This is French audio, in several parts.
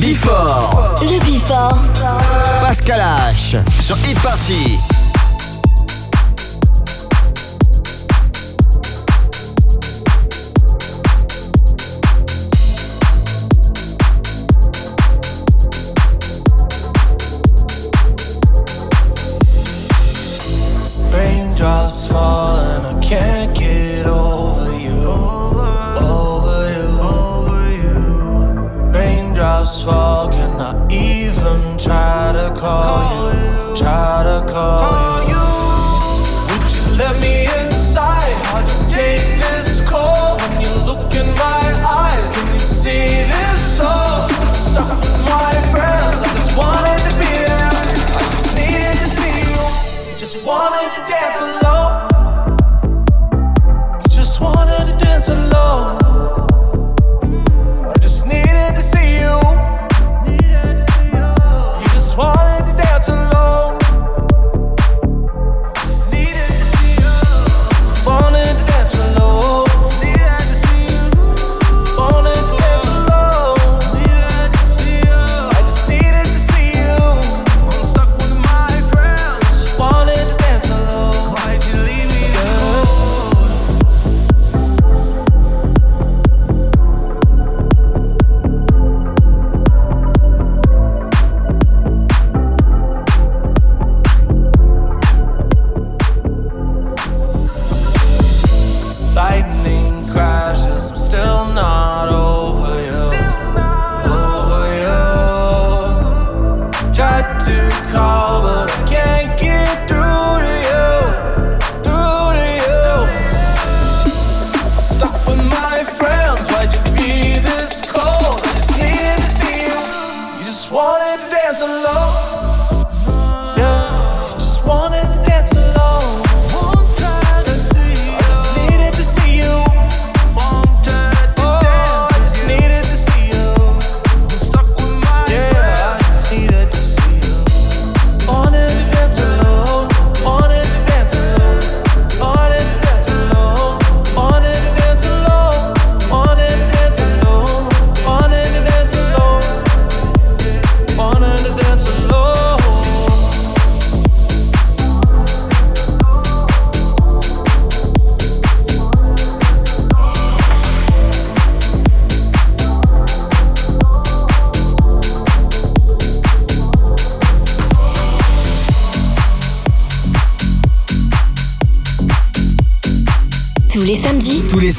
Before. Le Before. Pascal H. Sur Hit Party.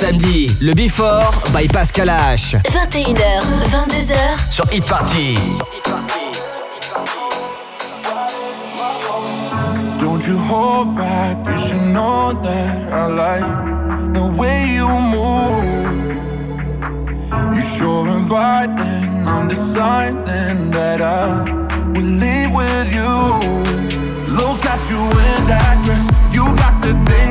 Samedi, le Before by Pascal H. 21h, 22h. Sur Hip Party. Don't you hold back, you should know that I like the way you move. You sure invite inviting, I'm deciding that I will live with you. Look at you in that dress, you got the thing.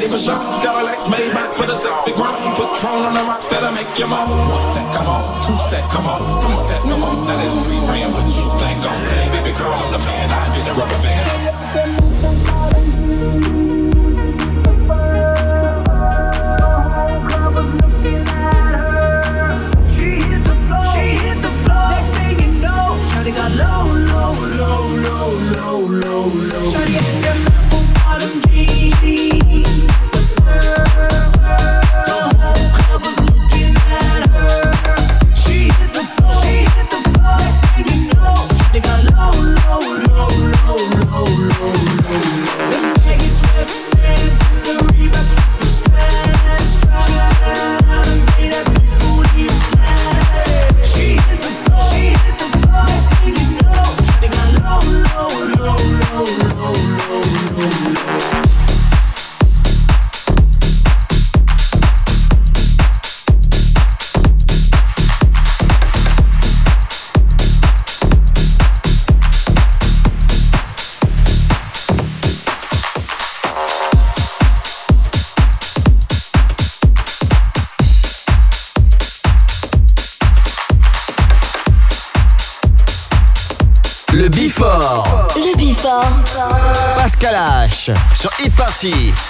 Ready for shows. Cadillacs made back for the sexy grown. Patron on the rocks that'll make you moan. One step, come on. Two steps, come on. Three steps, come on. Now there's three grand, but you think I'm play. Baby girl, I'm the man. I get the rubber band. Party.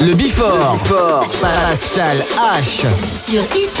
Le Bifort. Pascal H. Sur Hit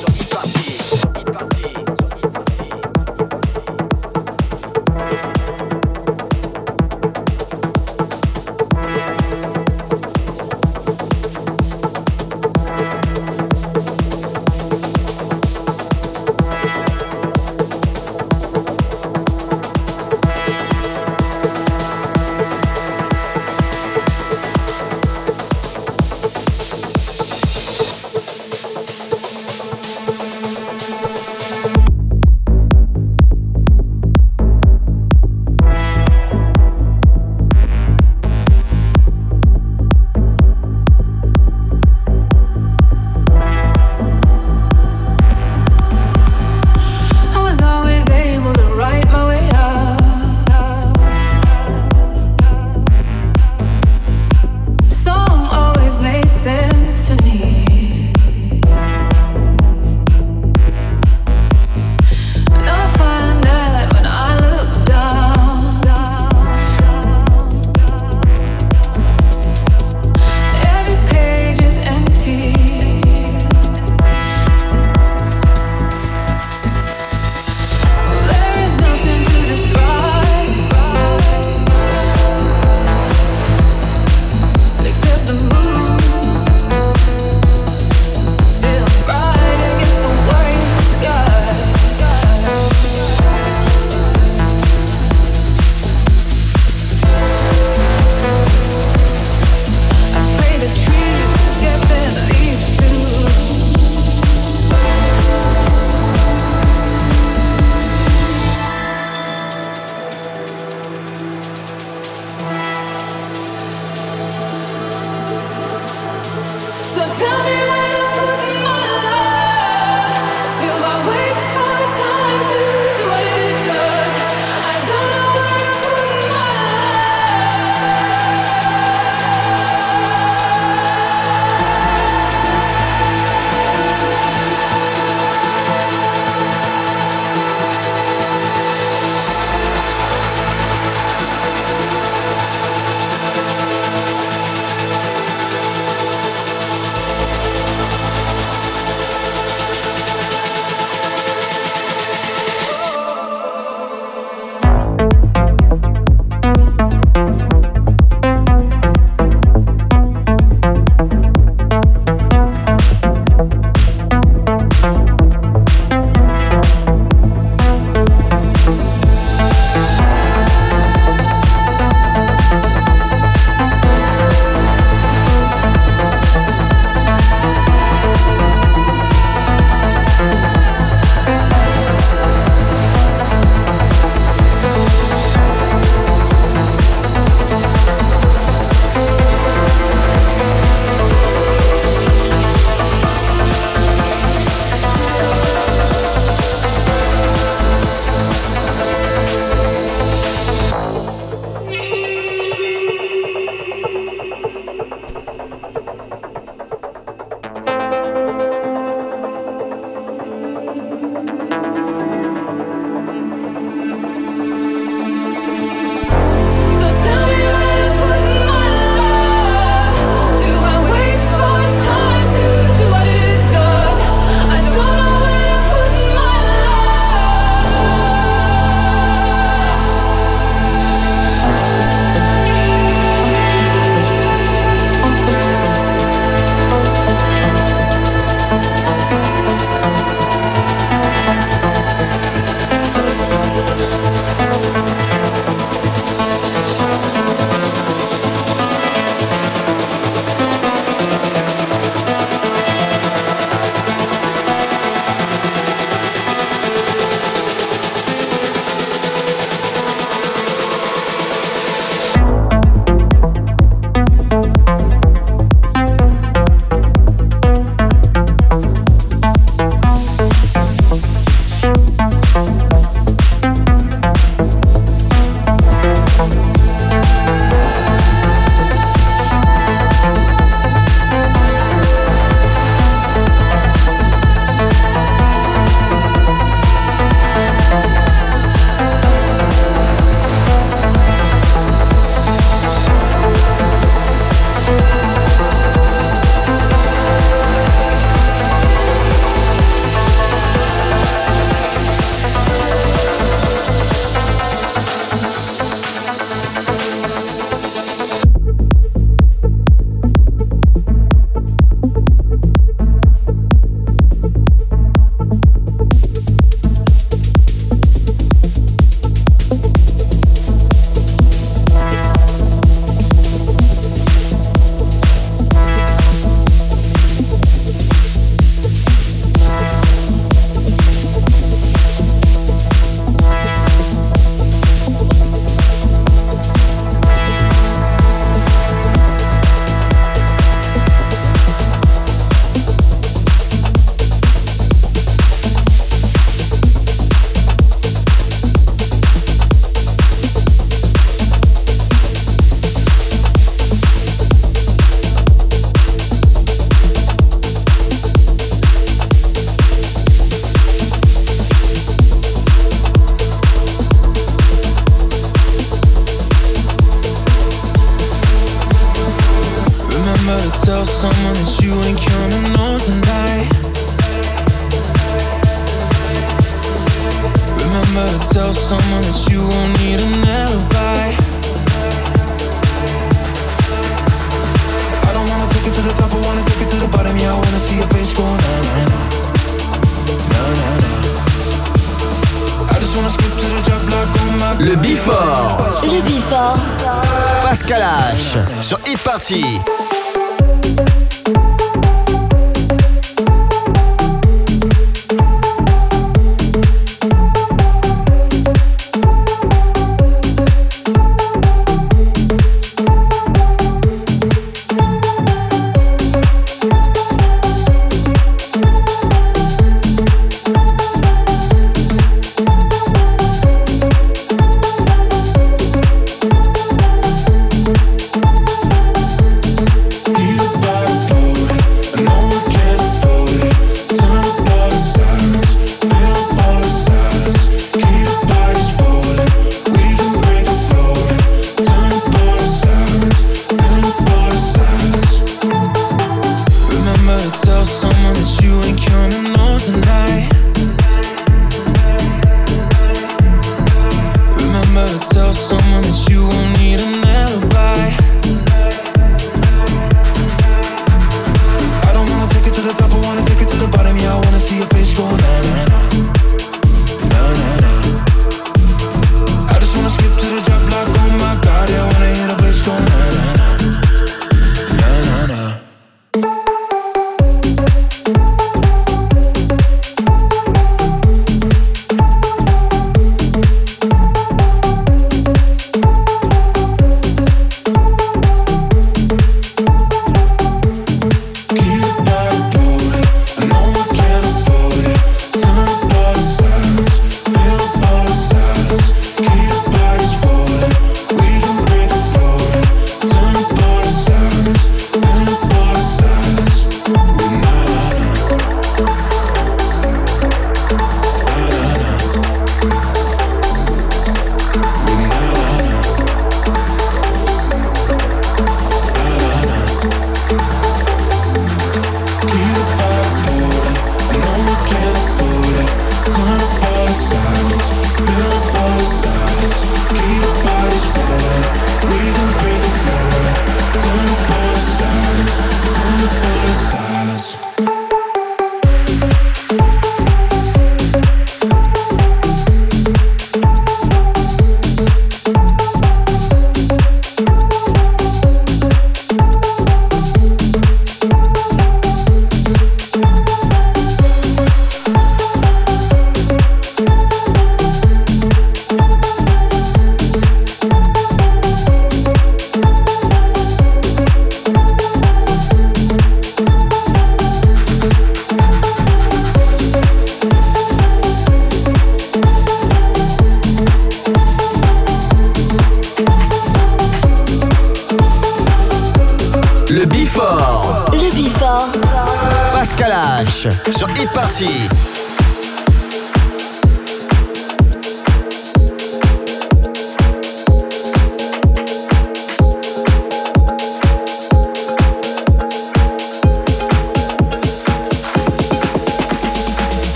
Party.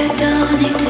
you don't need to